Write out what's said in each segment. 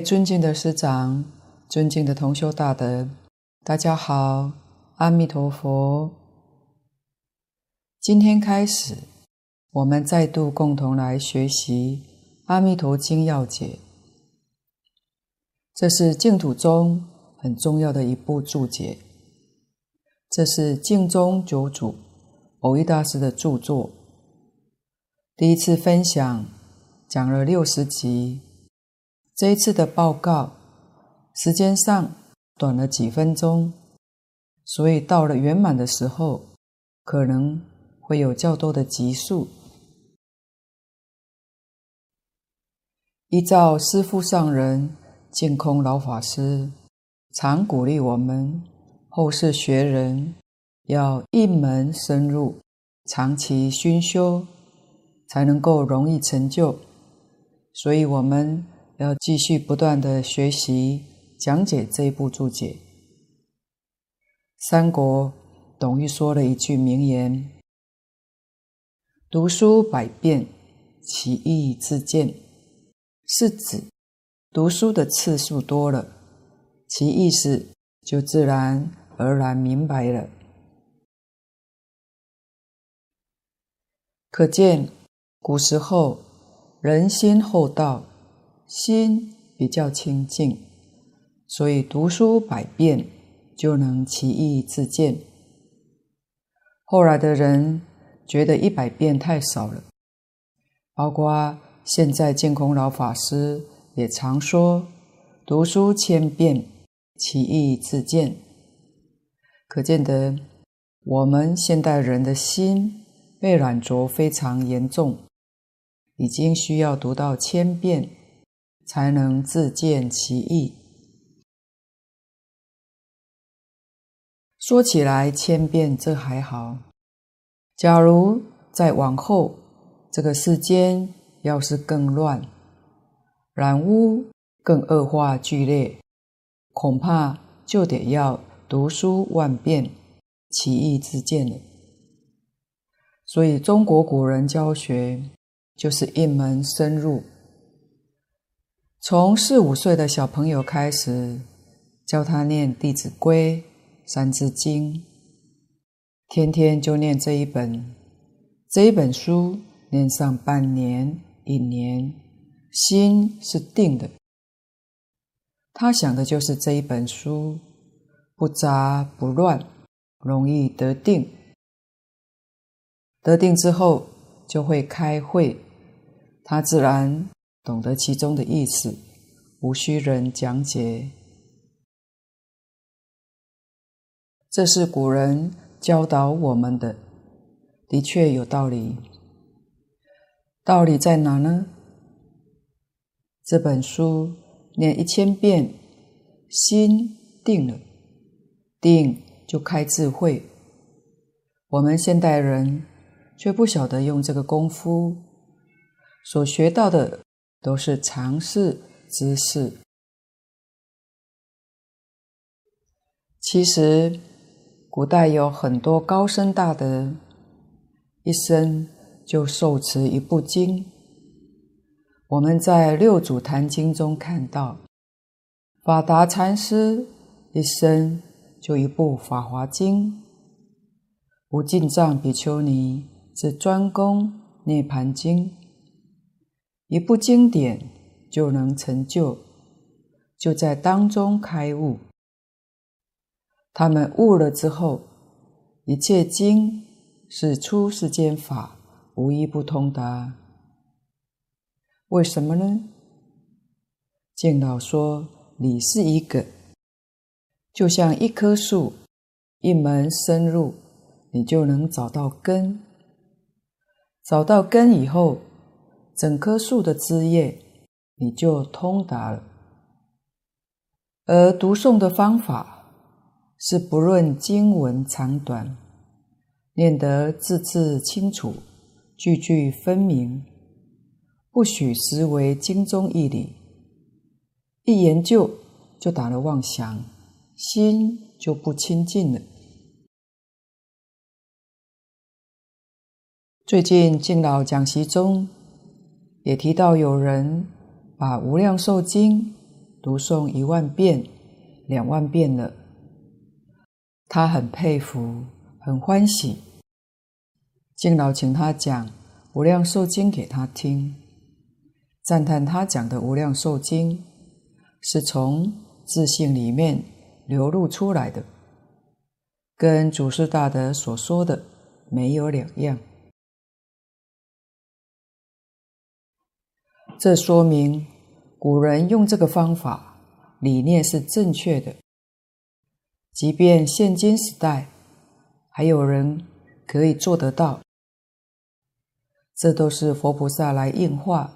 尊敬的师长、尊敬的同修大德，大家好，阿弥陀佛。今天开始，我们再度共同来学习《阿弥陀经要解》，这是净土中很重要的一部注解。这是净宗九祖蕅益大师的著作。第一次分享讲了六十集，这一次的报告时间上短了几分钟，所以到了圆满的时候，可能会有较多的集数。依照师父上人净空老法师常鼓励我们后世学人要一门深入，长期熏修。才能够容易成就，所以我们要继续不断的学习讲解这一部注解。三国董玉说了一句名言：“读书百遍，其义自见。”是指读书的次数多了，其意思就自然而然明白了。可见。古时候人心厚道，心比较清净，所以读书百遍就能其义自见。后来的人觉得一百遍太少了，包括现在净空老法师也常说读书千遍，其义自见。可见得我们现代人的心被染着非常严重。已经需要读到千遍，才能自见其义。说起来，千遍这还好。假如再往后，这个世间要是更乱，染污更恶化剧烈，恐怕就得要读书万遍，其义自见了。所以，中国古人教学。就是一门深入，从四五岁的小朋友开始，教他念《弟子规》《三字经》，天天就念这一本，这一本书念上半年、一年，心是定的。他想的就是这一本书，不杂不乱，容易得定。得定之后，就会开慧。他自然懂得其中的意思，无需人讲解。这是古人教导我们的，的确有道理。道理在哪呢？这本书念一千遍，心定了，定就开智慧。我们现代人却不晓得用这个功夫。所学到的都是常识知识。其实，古代有很多高僧大德，一生就受持一部经。我们在《六祖坛经》中看到，法达禅师一生就一部《法华经》，无尽藏比丘尼是专攻《涅槃经》。一部经典就能成就，就在当中开悟。他们悟了之后，一切经是出世间法，无一不通达。为什么呢？净老说理是一个，就像一棵树，一门深入，你就能找到根。找到根以后，整棵树的枝叶，你就通达了。而读诵的方法是不论经文长短，念得字字清楚，句句分明，不许思维经中义理。一研究就打了妄想，心就不清净了。最近敬老讲习中。也提到有人把《无量寿经》读诵一万遍、两万遍了，他很佩服，很欢喜。敬老请他讲《无量寿经》给他听，赞叹他讲的《无量寿经》是从自性里面流露出来的，跟祖师大德所说的没有两样。这说明古人用这个方法，理念是正确的。即便现今时代，还有人可以做得到，这都是佛菩萨来应化，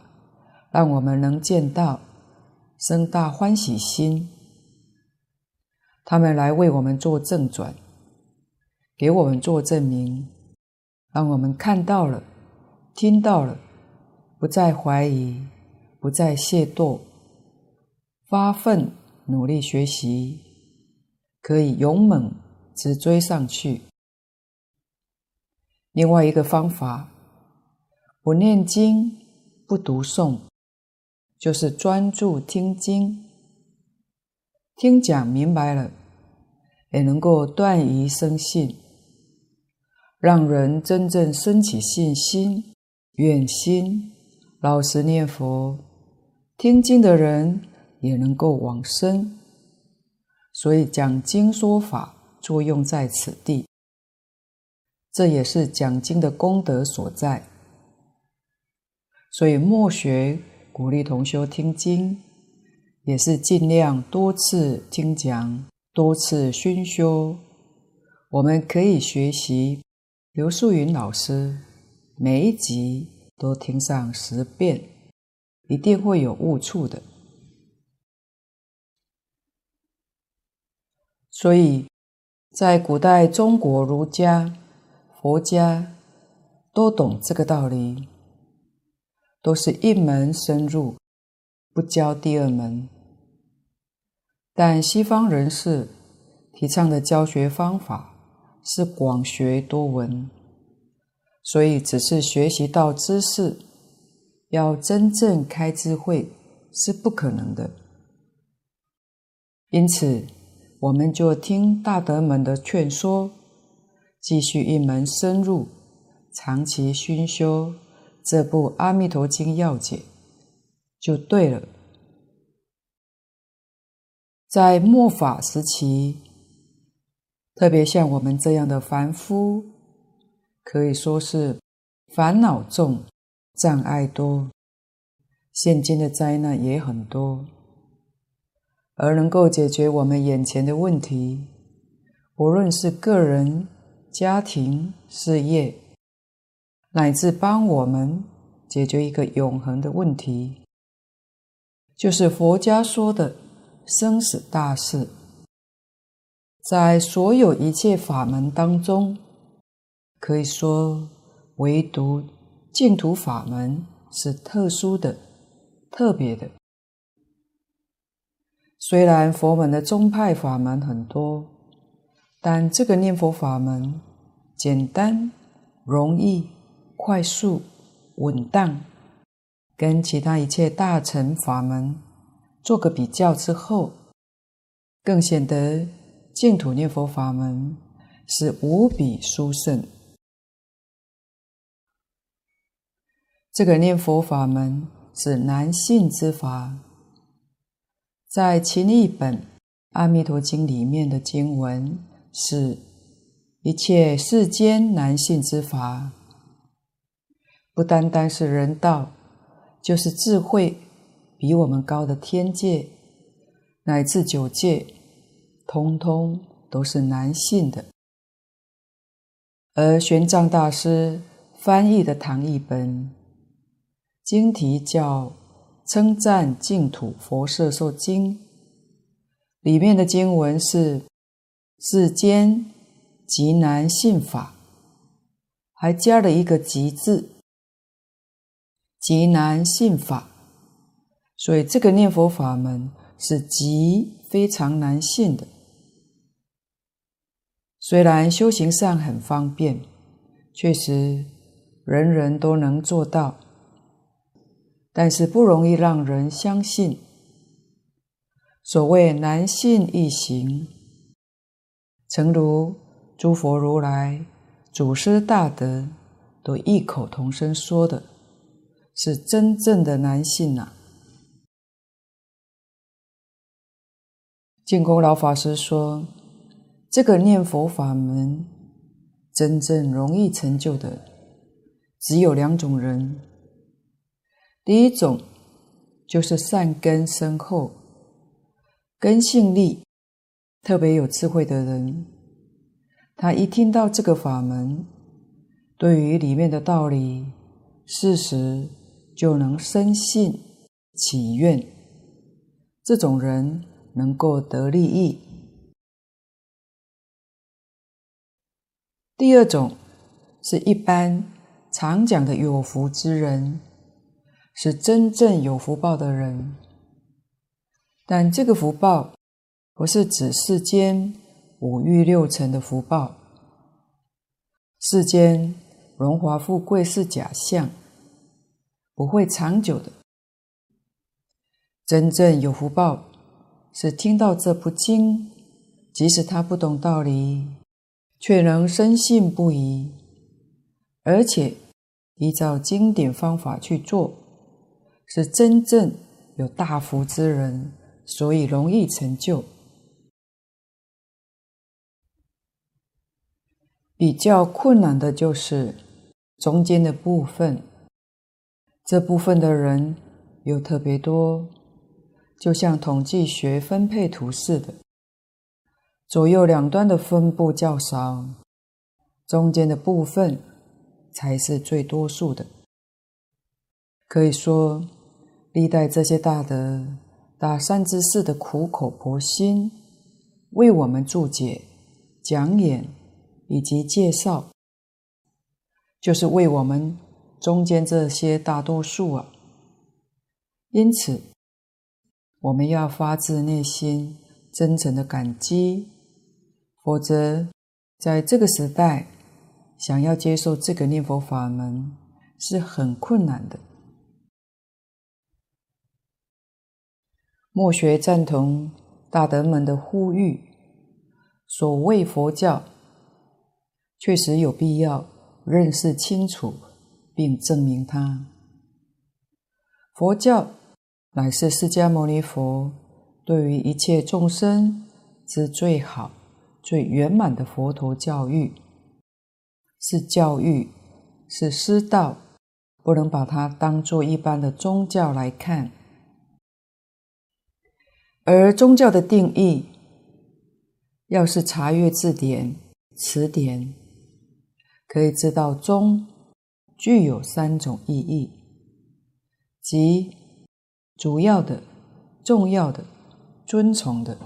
让我们能见到，生大欢喜心。他们来为我们做正转，给我们做证明，让我们看到了，听到了，不再怀疑，不再懈怠，发奋努力学习。可以勇猛直追上去。另外一个方法，不念经、不读诵，就是专注听经，听讲明白了，也能够断疑生信，让人真正升起信心、愿心，老实念佛。听经的人也能够往生。所以讲经说法作用在此地，这也是讲经的功德所在。所以末学鼓励同修听经，也是尽量多次听讲，多次熏修。我们可以学习刘素云老师，每一集都听上十遍，一定会有悟处的。所以，在古代中国儒家、佛家都懂这个道理，都是一门深入，不教第二门。但西方人士提倡的教学方法是广学多闻，所以只是学习到知识，要真正开智慧是不可能的。因此，我们就听大德们的劝说，继续一门深入，长期熏修这部《阿弥陀经要解》，就对了。在末法时期，特别像我们这样的凡夫，可以说是烦恼重、障碍多，现今的灾难也很多。而能够解决我们眼前的问题，无论是个人、家庭、事业，乃至帮我们解决一个永恒的问题，就是佛家说的生死大事。在所有一切法门当中，可以说唯独净土法门是特殊的、特别的。虽然佛门的宗派法门很多，但这个念佛法门简单、容易、快速、稳当，跟其他一切大乘法门做个比较之后，更显得净土念佛法门是无比殊胜。这个念佛法门是难信之法。在其一本《阿弥陀经》里面的经文是一切世间难信之法，不单单是人道，就是智慧比我们高的天界，乃至九界，通通都是难信的。而玄奘大师翻译的唐译本，经题叫。称赞净土佛摄受经里面的经文是世间极难信法，还加了一个极字，极难信法，所以这个念佛法门是极非常难信的。虽然修行上很方便，确实人人都能做到。但是不容易让人相信。所谓难信易行，诚如诸佛如来、祖师大德都异口同声说的，是真正的难信呐、啊。净空老法师说，这个念佛法门真正容易成就的，只有两种人。第一种就是善根深厚。根性力，特别有智慧的人，他一听到这个法门，对于里面的道理、事实，就能深信起愿。这种人能够得利益。第二种是一般常讲的有福之人，是真正有福报的人。但这个福报不是指世间五欲六尘的福报，世间荣华富贵是假象，不会长久的。真正有福报是听到这部经，即使他不懂道理，却能深信不疑，而且依照经典方法去做，是真正有大福之人。所以容易成就。比较困难的就是中间的部分，这部分的人又特别多，就像统计学分配图似的，左右两端的分布较少，中间的部分才是最多数的。可以说，历代这些大德。大善知识的苦口婆心为我们注解、讲演以及介绍，就是为我们中间这些大多数啊。因此，我们要发自内心、真诚的感激，否则在这个时代，想要接受这个念佛法门是很困难的。莫学赞同大德们的呼吁，所谓佛教，确实有必要认识清楚并证明它。佛教乃是释迦牟尼佛对于一切众生之最好、最圆满的佛陀教育，是教育，是师道，不能把它当作一般的宗教来看。而宗教的定义，要是查阅字典、词典，可以知道宗具有三种意义，即主要的、重要的、尊崇的。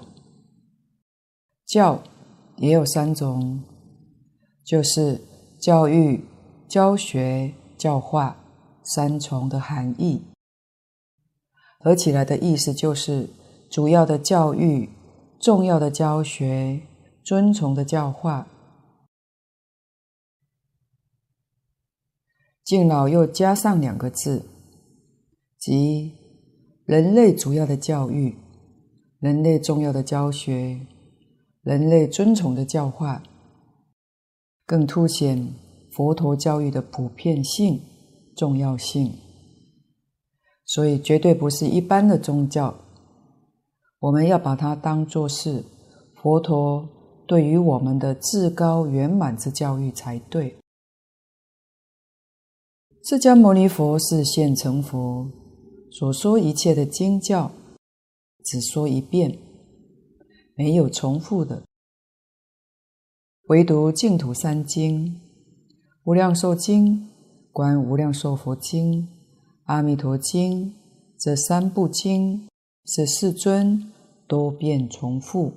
教也有三种，就是教育、教学、教化三重的含义，合起来的意思就是。主要的教育，重要的教学，尊崇的教化。敬老又加上两个字，即人类主要的教育，人类重要的教学，人类尊崇的教化，更凸显佛陀教育的普遍性、重要性。所以，绝对不是一般的宗教。我们要把它当作是佛陀对于我们的至高圆满之教育才对。释迦牟尼佛是现成佛，所说一切的经教，只说一遍，没有重复的。唯独净土三经、无量寿经、观无量寿佛经、阿弥陀经这三部经是世尊。多变重复，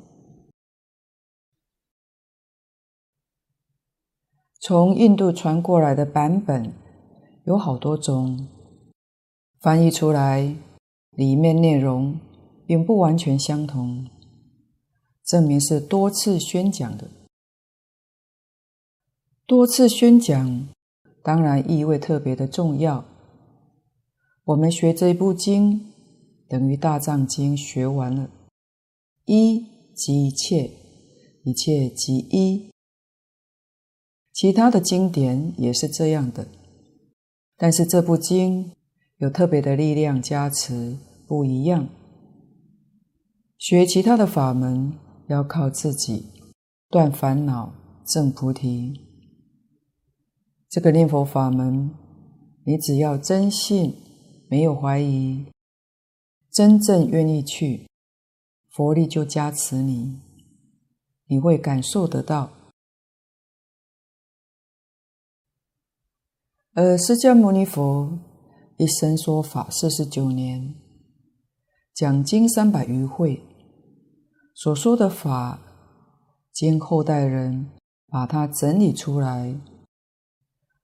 从印度传过来的版本有好多种，翻译出来里面内容并不完全相同，证明是多次宣讲的。多次宣讲当然意味特别的重要。我们学这部经，等于大藏经学完了，一即一切，一切即一。其他的经典也是这样的，但是这部经有特别的力量加持，不一样。学其他的法门要靠自己断烦恼、证菩提。这个念佛法门，你只要真信，没有怀疑，真正愿意去，佛力就加持你，你会感受得到。而释迦牟尼佛一生说法四十九年，讲经三百余会，所说的法，经后代人把它整理出来。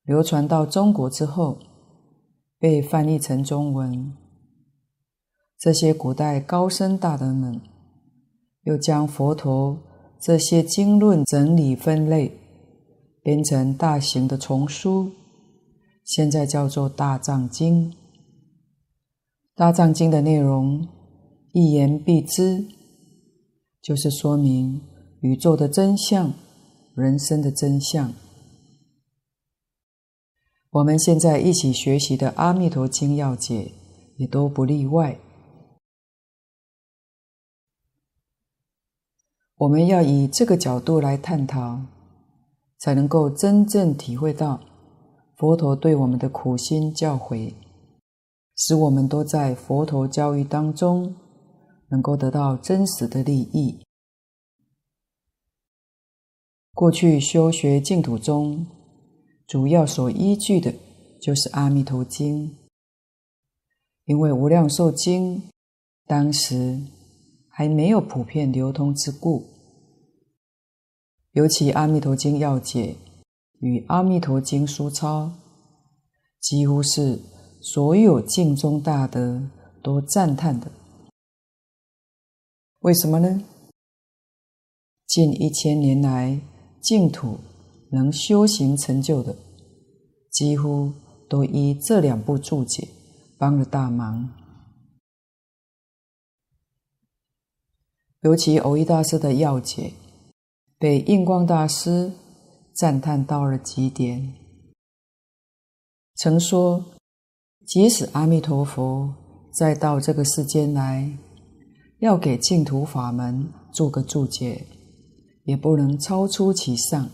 流传到中国之后，被翻译成中文。这些古代高僧大德们，又将佛陀这些经论整理分类，编成大型的丛书，现在叫做《大藏经》。《大藏经》的内容一言蔽之，就是说明宇宙的真相，人生的真相。我们现在一起学习的《阿弥陀经要解》也都不例外。我们要以这个角度来探讨，才能够真正体会到佛陀对我们的苦心教诲，使我们都在佛陀教育当中能够得到真实的利益。过去修学净土中，主要所依据的就是《阿弥陀经》，因为《无量寿经》当时还没有普遍流通之故，尤其《阿弥陀经要解》与《阿弥陀经疏钞》，几乎是所有净宗大德都赞叹的。为什么呢？近一千年来，净土。能修行成就的，几乎都依这两部注解帮了大忙。尤其藕益大师的要解，被印光大师赞叹到了极点。曾说，即使阿弥陀佛再到这个世间来，要给净土法门做个注解，也不能超出其上。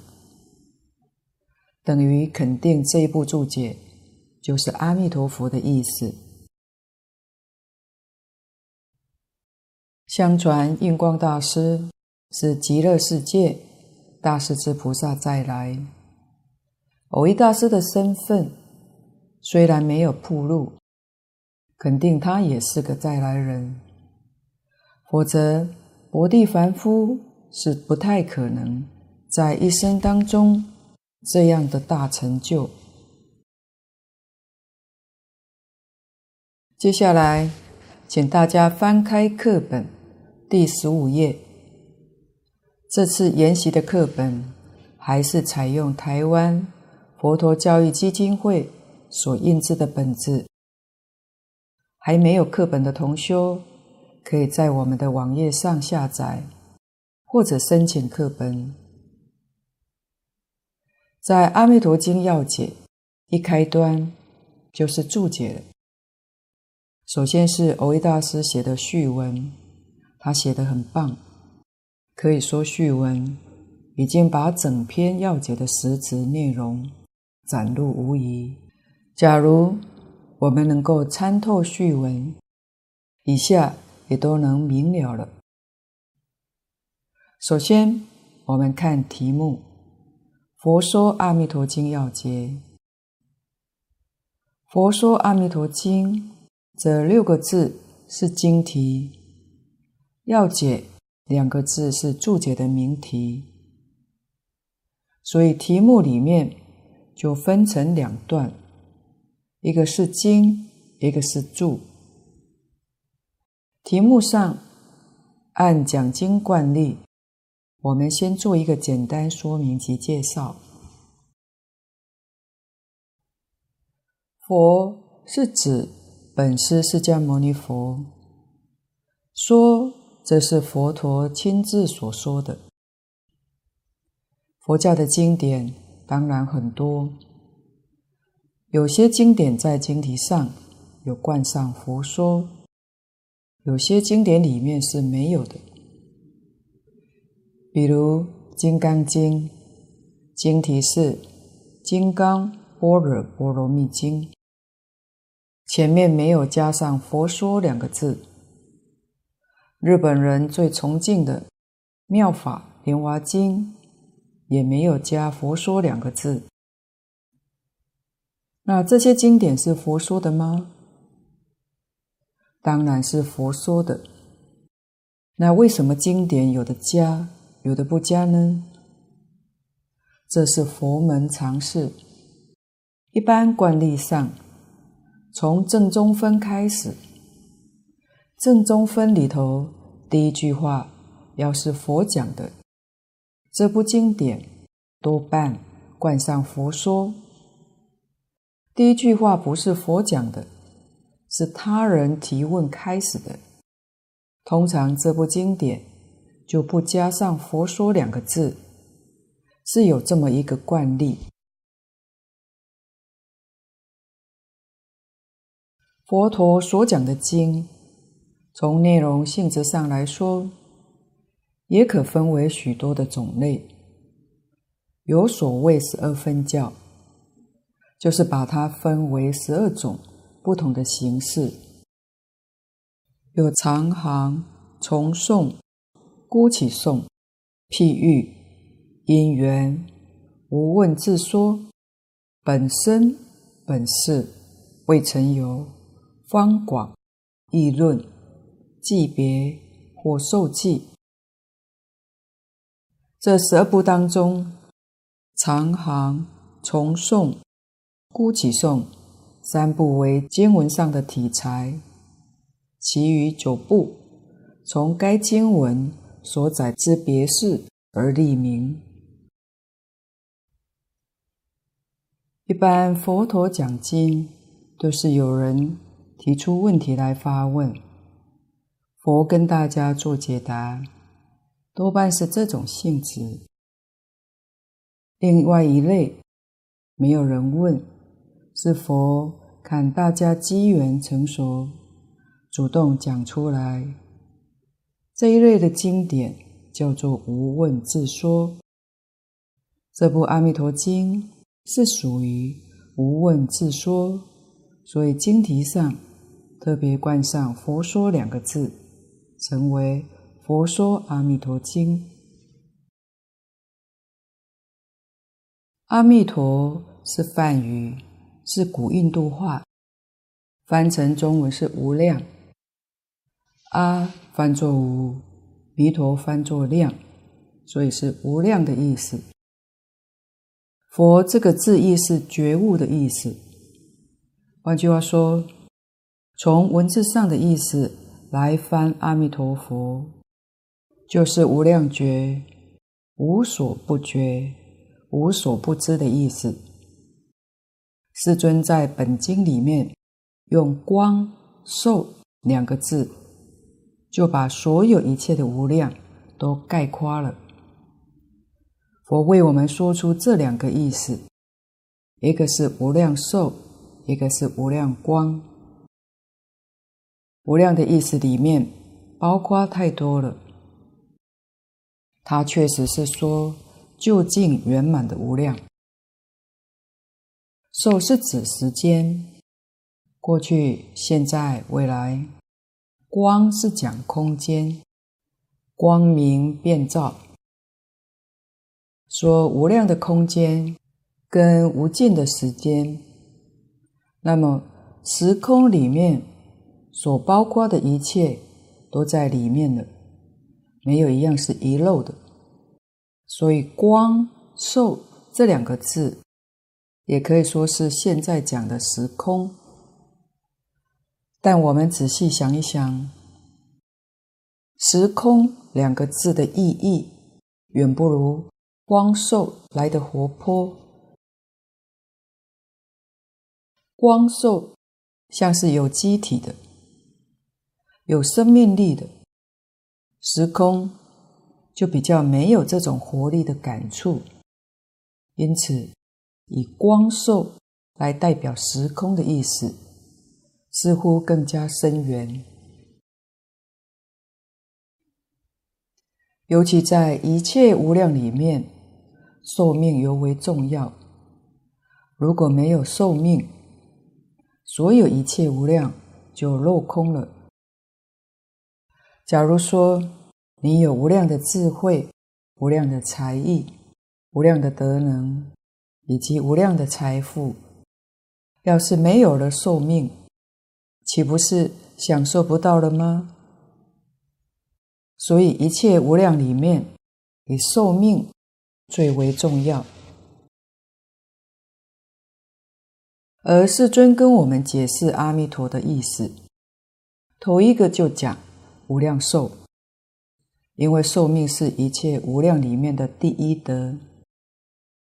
等于肯定这一部注解就是阿弥陀佛的意思。相传印光大师是极乐世界大势至菩萨再来，偶一大师的身份虽然没有铺露，肯定他也是个再来人，否则薄地凡夫是不太可能在一生当中。这样的大成就。接下来，请大家翻开课本第十五页。这次研习的课本还是采用台湾佛陀教育基金会所印制的本子。还没有课本的同修，可以在我们的网页上下载，或者申请课本。在《阿弥陀经要解》一开端就是注解了。首先是藕益大师写的序文，他写得很棒，可以说序文已经把整篇要解的实质内容展露无遗。假如我们能够参透序文，以下也都能明了了。首先，我们看题目。佛说《阿弥陀经要解》，佛说《阿弥陀经》这六个字是经题，要解两个字是注解的名题，所以题目里面就分成两段，一个是经，一个是注。题目上按讲经惯例。我们先做一个简单说明及介绍。佛是指本师释迦牟尼佛说，这是佛陀亲自所说的。佛教的经典当然很多，有些经典在经题上有冠上佛说，有些经典里面是没有的。比如《金刚经》，经题是《金刚般若波罗蜜经》。前面没有加上“佛说”两个字。日本人最崇敬的《妙法莲华经》也没有加“佛说”两个字。那这些经典是佛说的吗？当然是佛说的。那为什么经典有的加，有的不加呢？这是佛门常识，一般惯例上。从正中分开始，正宗分里头第一句话要是佛讲的，这部经典多半冠上佛说。第一句话不是佛讲的，是他人提问开始的，通常这部经典就不加上佛说两个字，是有这么一个惯例。佛陀所讲的经，从内容性质上来说，也可分为许多的种类。有所谓十二分教，就是把它分为十二种不同的形式，有长行、重诵、孤起诵、譬喻、因缘、无问自说、本身、本事、未曾有。方广、议论、记别或受记，这十二部当中，长行、重诵、孤起诵三部为经文上的题材，其余九部从该经文所载之别事而立名。一般佛陀讲经都是有人。提出问题来发问，佛跟大家做解答，多半是这种性质。另外一类，没有人问，是佛看大家机缘成熟，主动讲出来。这一类的经典叫做无问自说。这部《阿弥陀经》是属于无问自说，所以经题上。特别冠上“佛说”两个字，成为《佛说阿弥陀经》。阿弥陀是梵语，是古印度话，翻成中文是无量。阿翻作无，弥陀翻作量，所以是无量的意思。佛这个字意是觉悟的意思。换句话说。从文字上的意思来翻，阿弥陀佛就是无量觉、无所不觉、无所不知的意思。世尊在本经里面用“光寿”两个字，就把所有一切的无量都概括了。佛为我们说出这两个意思，一个是无量寿，一个是无量光。无量的意思里面包括太多了，它确实是说究竟圆满的无量。寿是指时间，过去、现在、未来；光是讲空间，光明遍照。说无量的空间跟无尽的时间，那么时空里面。所包括的一切都在里面了，没有一样是遗漏的。所以“光寿”这两个字，也可以说是现在讲的时空。但我们仔细想一想，“时空”两个字的意义，远不如“光寿”来的活泼。光寿像是有机体的、有生命力的时空，就比较没有这种活力的感触。因此，以光寿来代表时空的意思，似乎更加深远。尤其在一切无量里面，寿命尤为重要。如果没有寿命，所有一切无量就落空了。假如说你有无量的智慧、无量的才艺、无量的德能，以及无量的财富，要是没有了寿命，岂不是享受不到了吗？所以，一切无量里面，以寿命最为重要。而世尊跟我们解释阿弥陀的意思，头一个就讲无量寿，因为寿命是一切无量里面的第一德，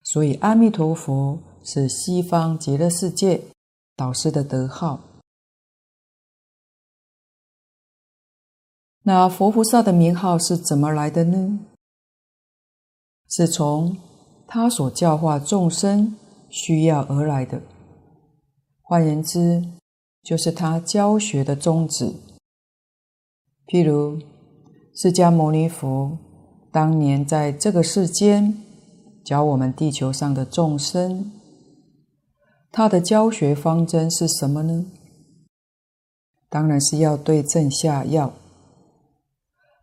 所以阿弥陀佛是西方极乐世界导师的德号。那佛菩萨的名号是怎么来的呢？是从他所教化众生需要而来的。换言之，就是他教学的宗旨。譬如释迦牟尼佛当年在这个世间教我们地球上的众生，他的教学方针是什么呢？当然是要对症下药。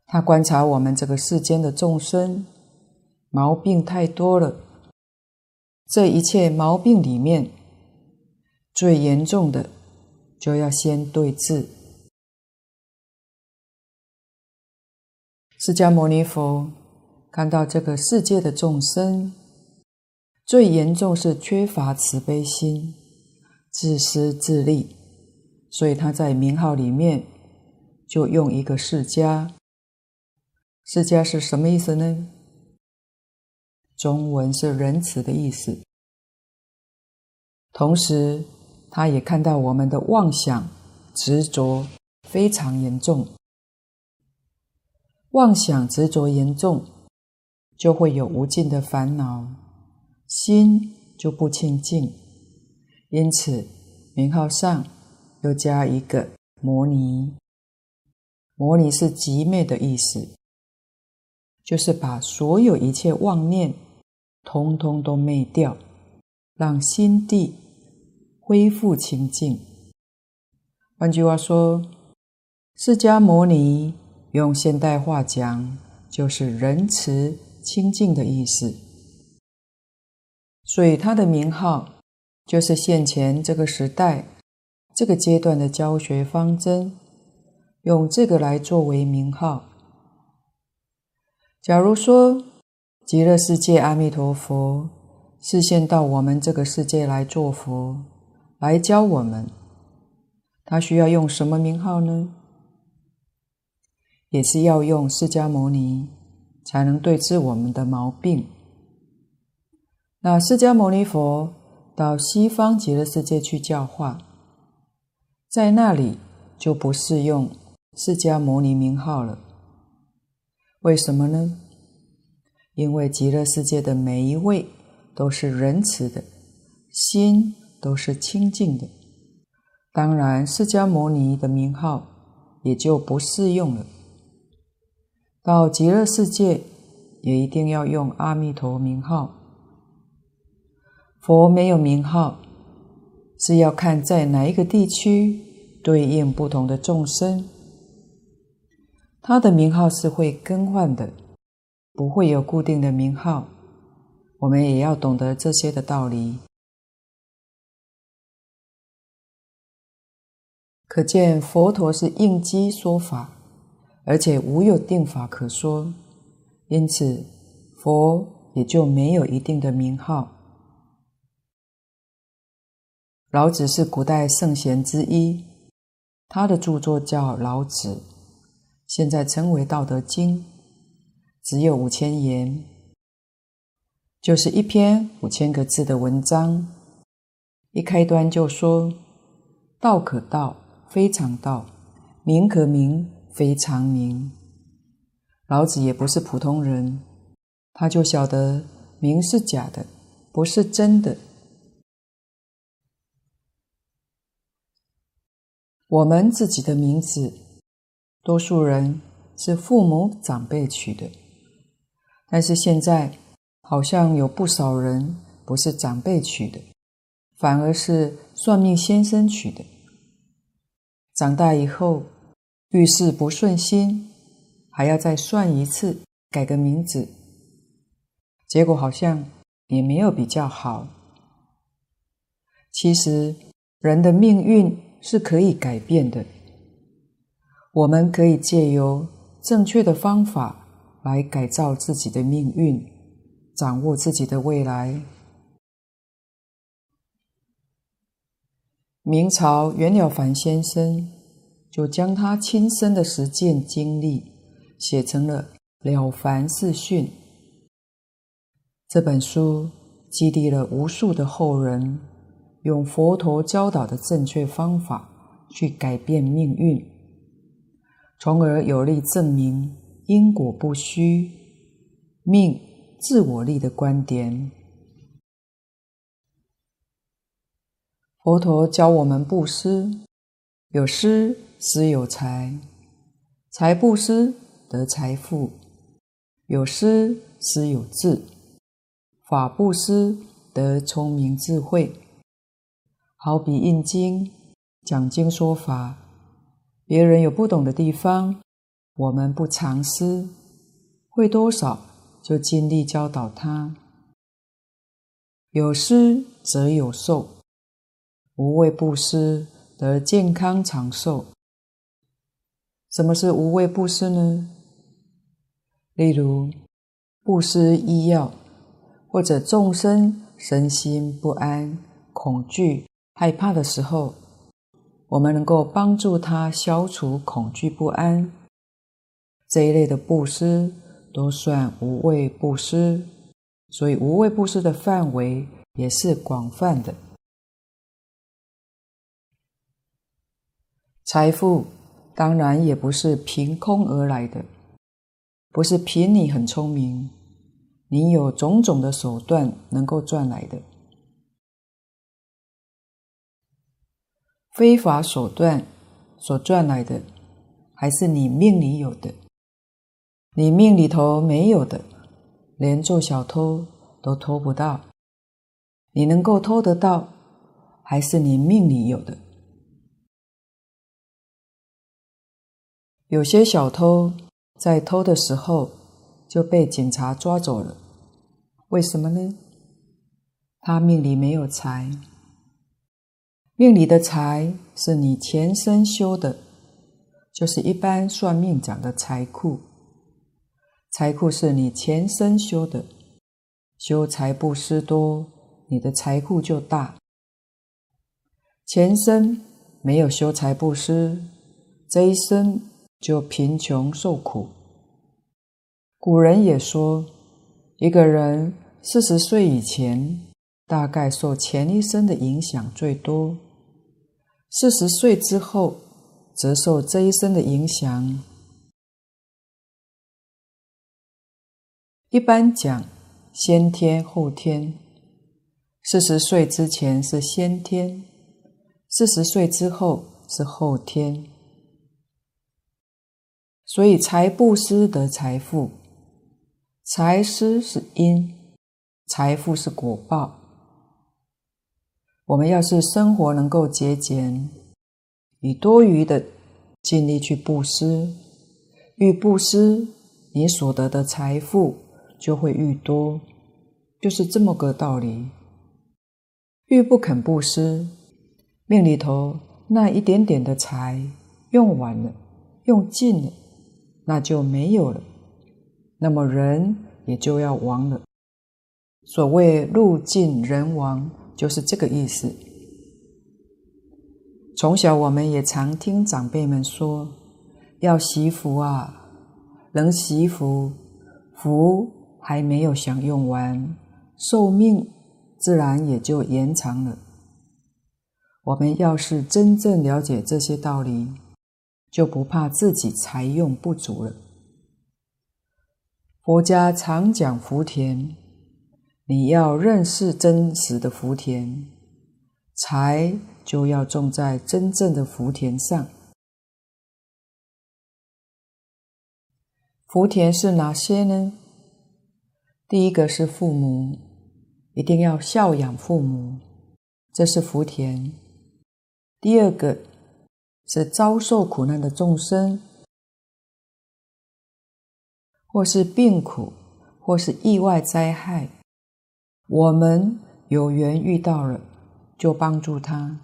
他观察我们这个世间的众生，毛病太多了。这一切毛病里面，最严重的就要先对治。释迦牟尼佛看到这个世界的众生，最严重是缺乏慈悲心、自私自利，所以他在名号里面就用一个释迦。释迦是什么意思呢？中文是仁慈的意思。同时，他也看到我们的妄想执着非常严重，妄想执着严重，就会有无尽的烦恼，心就不清净。因此，名号上又加一个摩尼。摩尼是极灭的意思。就是把所有一切妄念，通通都灭掉，让心地恢复清净。换句话说，释迦牟尼用现代话讲，就是仁慈清净的意思。所以他的名号就是现前这个时代、这个阶段的教学方针，用这个来作为名号。假如说极乐世界阿弥陀佛示现到我们这个世界来做佛，来教我们，他需要用什么名号呢？也是要用释迦牟尼才能对治我们的毛病。那释迦牟尼佛到西方极乐世界去教化，在那里就不适用释迦牟尼名号了。为什么呢？因为极乐世界的每一位都是仁慈的，心都是清净的，当然释迦牟尼的名号也就不适用了。到极乐世界也一定要用阿弥陀名号。佛没有名号，是要看在哪一个地区对应不同的众生。他的名号是会更换的，不会有固定的名号。我们也要懂得这些的道理。可见佛陀是应机说法，而且无有定法可说，因此佛也就没有一定的名号。老子是古代圣贤之一，他的著作叫《老子》。现在称为《道德经》，只有五千言，就是一篇五千个字的文章。一开端就说：“道可道，非常道；名可名，非常名。老子也不是普通人，他就晓得名是假的，不是真的。我们自己的名字，多数人是父母长辈取的，但是现在好像有不少人不是长辈取的，反而是算命先生取的。长大以后，遇事不顺心，还要再算一次，改个名字，结果好像也没有比较好。其实，人的命运是可以改变的，我们可以借由正确的方法来改造自己的命运，掌握自己的未来。明朝袁了凡先生就将他亲身的实践经历写成了《了凡四训》。这本书激励了无数的后人，用佛陀教导的正确方法去改变命运，从而有力证明因果不虚、命自我立的观点。佛陀教我们布施，有施施有财，财不施得财富；有施施有智，法不施得聪明智慧。好比印经、讲经说法，别人有不懂的地方，我们不藏私，会多少就尽力教导他。有施则有受。无畏不施得健康长寿。什么是无畏布施呢？例如布施医药，或者众生身心不安、恐惧、害怕的时候，我们能够帮助他消除恐惧不安。这一类的布施都算无畏布施，所以无畏布施的范围也是广泛的。财富当然也不是凭空而来的，不是凭你很聪明，你有种种的手段能够赚来的。非法手段所赚来的，还是你命里有的。你命里头没有的，连做小偷都偷不到。你能够偷得到，还是你命里有的。有些小偷在偷的时候就被警察抓走了，为什么呢？他命里没有财，命里的财是你前生修的，就是一般算命讲的财库。财库是你前生修的，修财布施多，你的财库就大。前生没有修财布施，这一生。就贫穷受苦。古人也说，一个人四十岁以前，大概受前一生的影响最多；四十岁之后，则受这一生的影响。一般讲先天后天，四十岁之前是先天，四十岁之后是后天。所以，财布施得财富，财施是因，财富是果报。我们要是生活能够节俭，以多余的尽力去布施，愈布施，你所得的财富就会愈多，就是这么个道理。愈不肯布施，命里头那一点点的财用完了，用尽了。那就没有了，那么人也就要亡了。所谓“路尽人亡”，就是这个意思。从小我们也常听长辈们说：“要惜福啊，能惜福，福还没有享用完，寿命自然也就延长了。”我们要是真正了解这些道理，就不怕自己财用不足了。佛家常讲福田，你要认识真实的福田，财就要种在真正的福田上。福田是哪些呢？第一个是父母，一定要孝养父母，这是福田。第二个是遭受苦难的众生，或是病苦，或是意外灾害，我们有缘遇到了，就帮助他。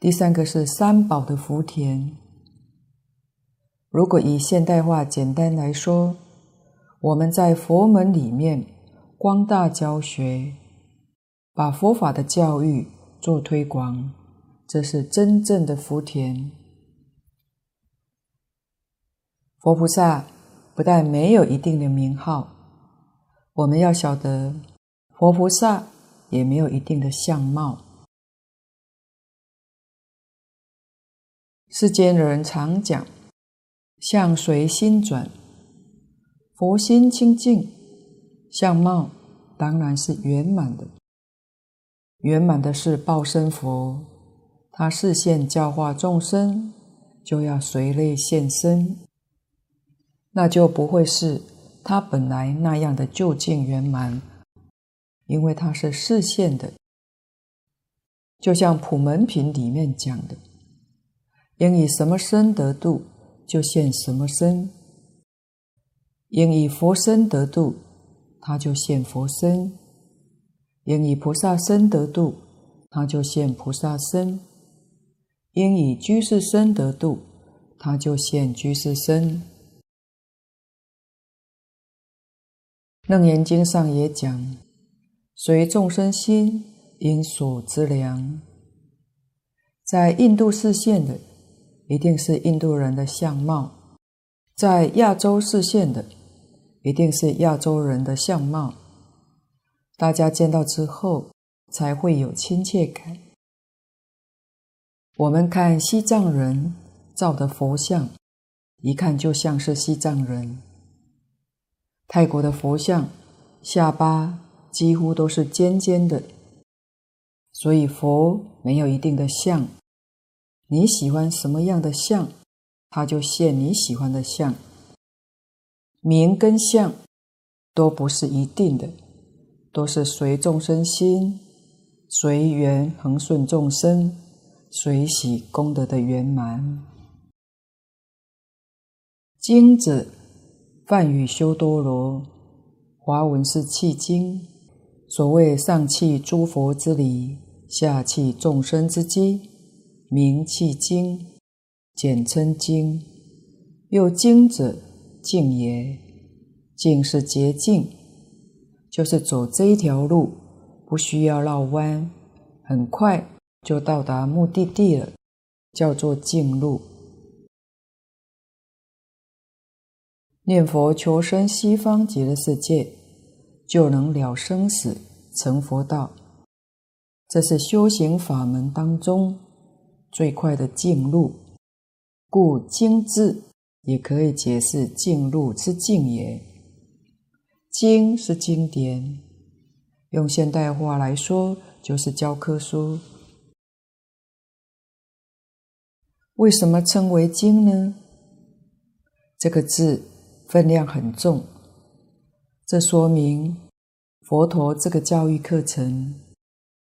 第三个是三宝的福田。如果以现代化简单来说，我们在佛门里面光大教学，把佛法的教育做推广，这是真正的福田。佛菩萨不但没有一定的名号，我们要晓得，佛菩萨也没有一定的相貌。世间人常讲。相随心转，佛心清净，相貌当然是圆满的。圆满的是报身佛，他示现教化众生，就要随类现身，那就不会是他本来那样的究竟圆满，因为他是示现的。就像普门品里面讲的，应以什么身得度，就现什么身，应以佛身得度，他就现佛身；应以菩萨身得度，他就现菩萨身；应以居士身得度，他就现居士身。楞严经上也讲：随众生心，应所知量。在印度示现的。一定是印度人的相貌，在亚洲示现的，一定是亚洲人的相貌。大家见到之后，才会有亲切感。我们看西藏人造的佛像，一看就像是西藏人。泰国的佛像下巴几乎都是尖尖的，所以佛没有一定的相。你喜欢什么样的相，他就现你喜欢的相。名跟相都不是一定的，都是随众生心，随缘恒顺众生，随喜功德的圆满。经者，梵语修多罗，华文是契经。所谓上契诸佛之理，下契众生之机。名契经，简称经。又经者，径也。径是捷径，就是走这一条路，不需要绕弯，很快就到达目的地了，叫做径路。念佛求生西方极乐世界，就能了生死，成佛道。这是修行法门当中。最快的径路，故经字也可以解释径路之径也。经是经典，用现代话来说就是教科书。为什么称为经呢？这个字分量很重，这说明佛陀这个教育课程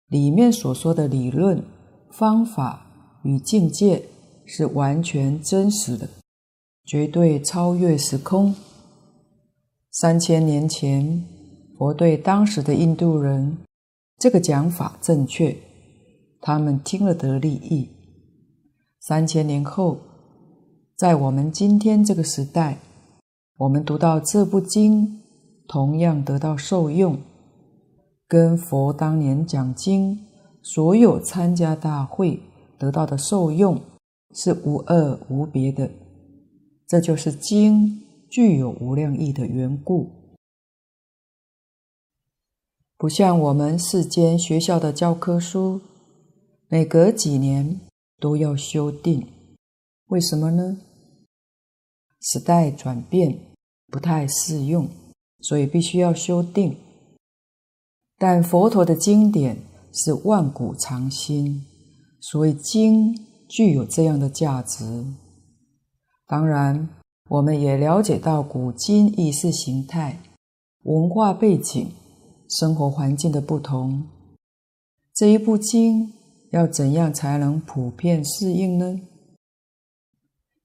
里面所说的理论方法。与境界是完全真实的，绝对超越时空。三千年前，佛对当时的印度人这个讲法正确，他们听了得利益。三千年后，在我们今天这个时代，我们读到这部经，同样得到受用，跟佛当年讲经，所有参加大会。得到的受用是无二无别的，这就是经具有无量义的缘故。不像我们世间学校的教科书，每隔几年都要修订，为什么呢？时代转变不太适用，所以必须要修订。但佛陀的经典是万古长新，所以经具有这样的价值。当然，我们也了解到古今意识形态、文化背景、生活环境的不同，这一部经要怎样才能普遍适应呢？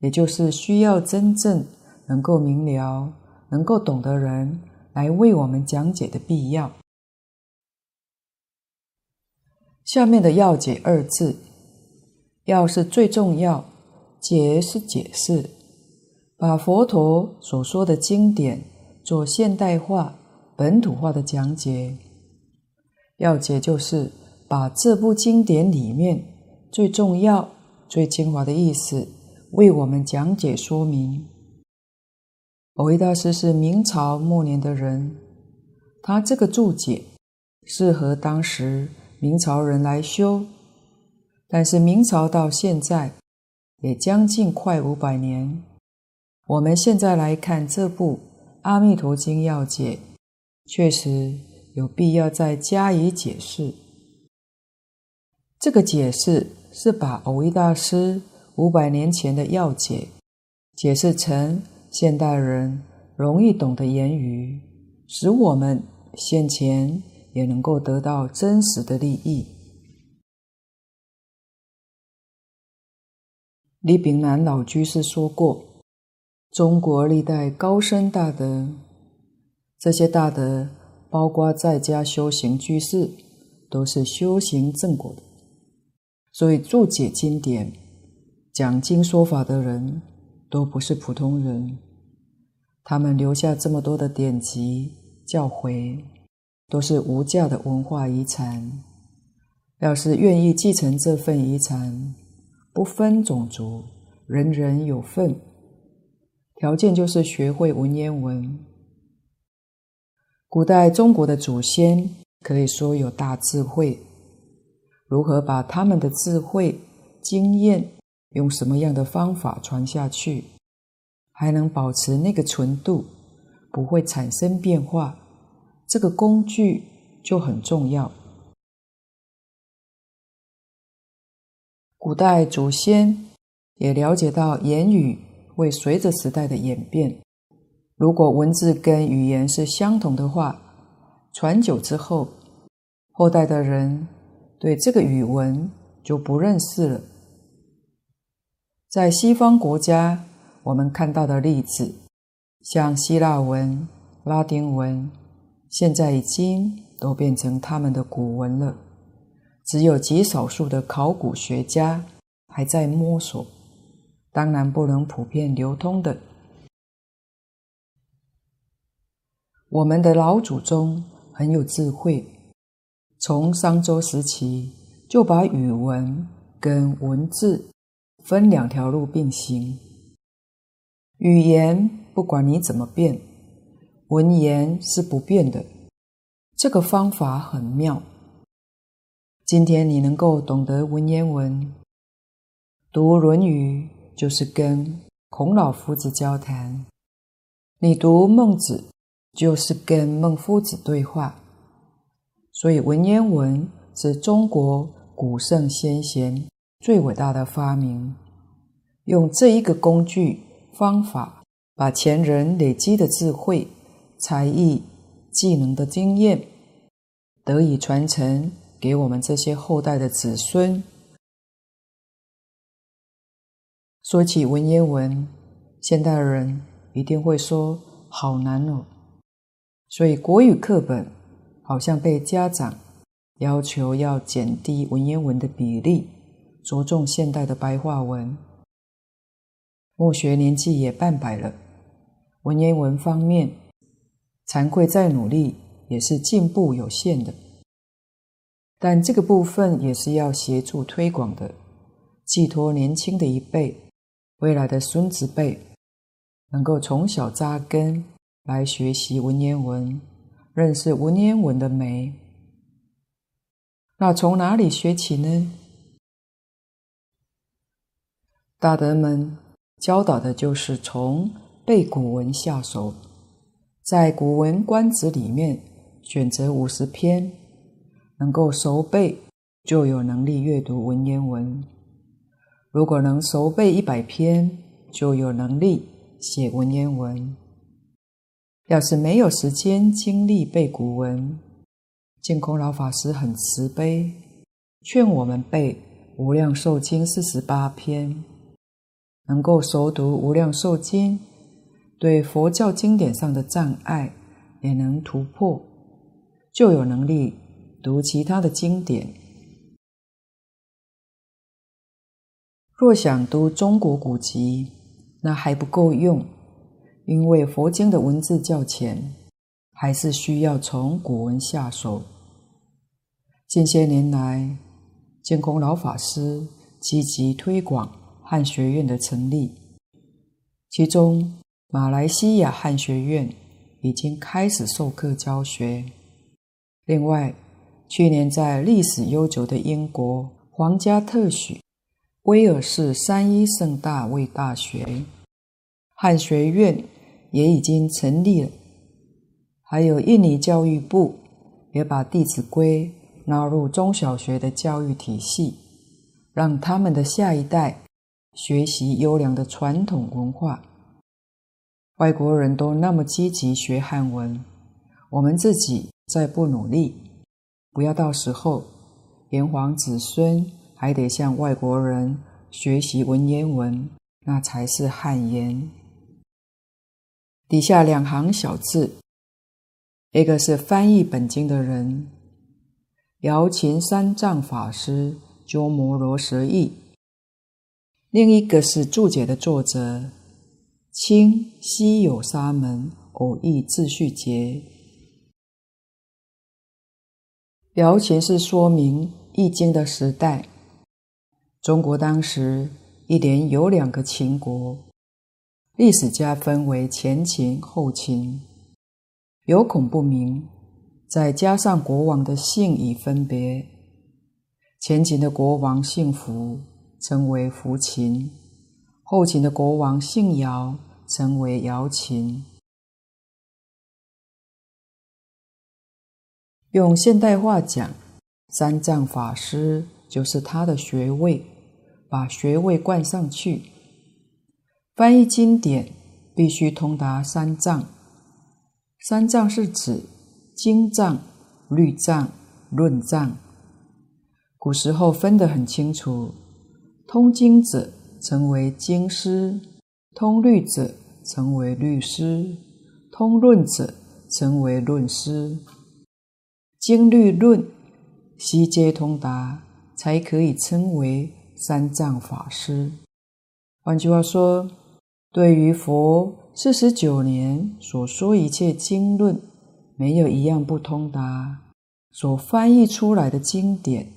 也就是需要真正能够明了、能够懂的人来为我们讲解的必要。下面的“要解”二字，“要”是最重要，“解”是解释，把佛陀所说的经典做现代化、本土化的讲解。要解就是把这部经典里面最重要、最精华的意思为我们讲解说明。蕅益大师是明朝末年的人，他这个注解适合当时。明朝人来修，但是明朝到现在也将近快五百年。我们现在来看这部《阿弥陀经要解》，确实有必要再加以解释。这个解释是把蕅益大师五百年前的要解解释成现代人容易懂的言语，使我们现前。也能够得到真实的利益。李炳南老居士说过：“中国历代高僧大德，这些大德包括在家修行居士，都是修行正果的。所以注解经典、讲经说法的人，都不是普通人。他们留下这么多的典籍教诲。”都是无价的文化遗产。要是愿意继承这份遗产，不分种族，人人有份。条件就是学会文言文。古代中国的祖先可以说有大智慧，如何把他们的智慧、经验，用什么样的方法传下去，还能保持那个纯度，不会产生变化。这个工具就很重要。古代祖先也了解到，言语会随着时代的演变。如果文字跟语言是相同的话，传久之后，后代的人对这个语文就不认识了。在西方国家，我们看到的例子，像希腊文、拉丁文。现在已经都变成他们的古文了，只有极少数的考古学家还在摸索，当然不能普遍流通的。我们的老祖宗很有智慧，从商周时期就把语文跟文字分两条路并行，语言不管你怎么变。文言是不变的，这个方法很妙。今天你能够懂得文言文，读《论语》就是跟孔老夫子交谈；你读《孟子》就是跟孟夫子对话。所以文言文是中国古圣先贤最伟大的发明，用这一个工具方法，把前人累积的智慧。才艺、技能的经验得以传承给我们这些后代的子孙。说起文言文，现代人一定会说好难哦。所以国语课本好像被家长要求要减低文言文的比例，着重现代的白话文。墨学年纪也半百了，文言文方面。惭愧再努力也是进步有限的，但这个部分也是要协助推广的，寄托年轻的一辈，未来的孙子辈，能够从小扎根来学习文言文，认识文言文的美。那从哪里学起呢？大德们教导的就是从背古文下手，在《古文观止》里面选择五十篇，能够熟背，就有能力阅读文言文；如果能熟背一百篇，就有能力写文言文。要是没有时间精力背古文，净空老法师很慈悲，劝我们背《无量寿经》四十八篇，能够熟读《无量寿经》，对佛教经典上的障碍也能突破，就有能力读其他的经典。若想读中国古籍，那还不够用，因为佛经的文字较浅，还是需要从古文下手。近些年来，建空老法师积极推广汉学院的成立，其中马来西亚汉学院已经开始授课教学。另外，去年在历史悠久的英国皇家特许。威尔士三一圣大卫大学汉学院也已经成立了，还有印尼教育部也把《弟子规》纳入中小学的教育体系，让他们的下一代学习优良的传统文化。外国人都那么积极学汉文，我们自己再不努力，不要到时候炎黄子孙。还得向外国人学习文言文，那才是汉言。底下两行小字，一个是翻译本经的人，姚琴三藏法师鸠摩罗什译；另一个是注解的作者，清西有沙门偶益智旭杰。姚琴是说明译经的时代。中国当时一连有两个秦国，历史家分为前秦、后秦，有孔不明，再加上国王的姓已分别。前秦的国王姓符，称为符秦；后秦的国王姓姚，称为姚秦。用现代话讲，三藏法师。就是他的学位，把学位冠上去。翻译经典必须通达三藏，三藏是指经藏、律藏、论藏。古时候分得很清楚，通经者成为经师，通律者成为律师，通论者成为论师。经律论悉皆通达。才可以称为三藏法师。换句话说，对于佛四十九年所说一切经论，没有一样不通达，所翻译出来的经典，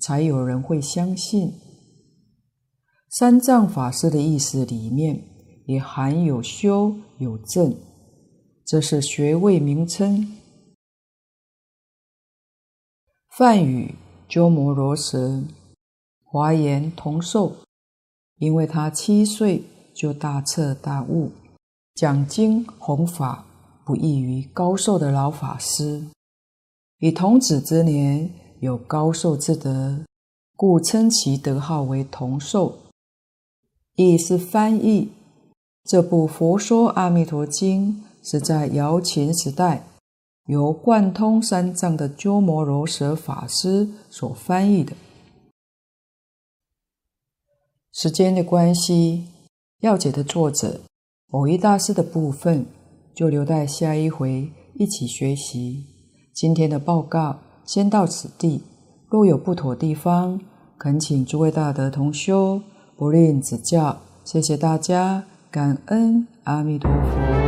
才有人会相信。三藏法师的意思里面也含有修有证，这是学位名称。梵语。鸠摩罗什，华严同寿，因为他七岁就大彻大悟，讲经弘法不异于高寿的老法师。以童子之年有高寿之德，故称其德号为童寿。意是翻译这部《佛说阿弥陀经》，是在姚秦时代。由贯通三藏的鸠摩罗什法师所翻译的。时间的关系，要解的作者某一大师的部分就留待下一回一起学习。今天的报告先到此地，若有不妥地方，恳请诸位大德同修不吝指教。谢谢大家，感恩阿弥陀佛。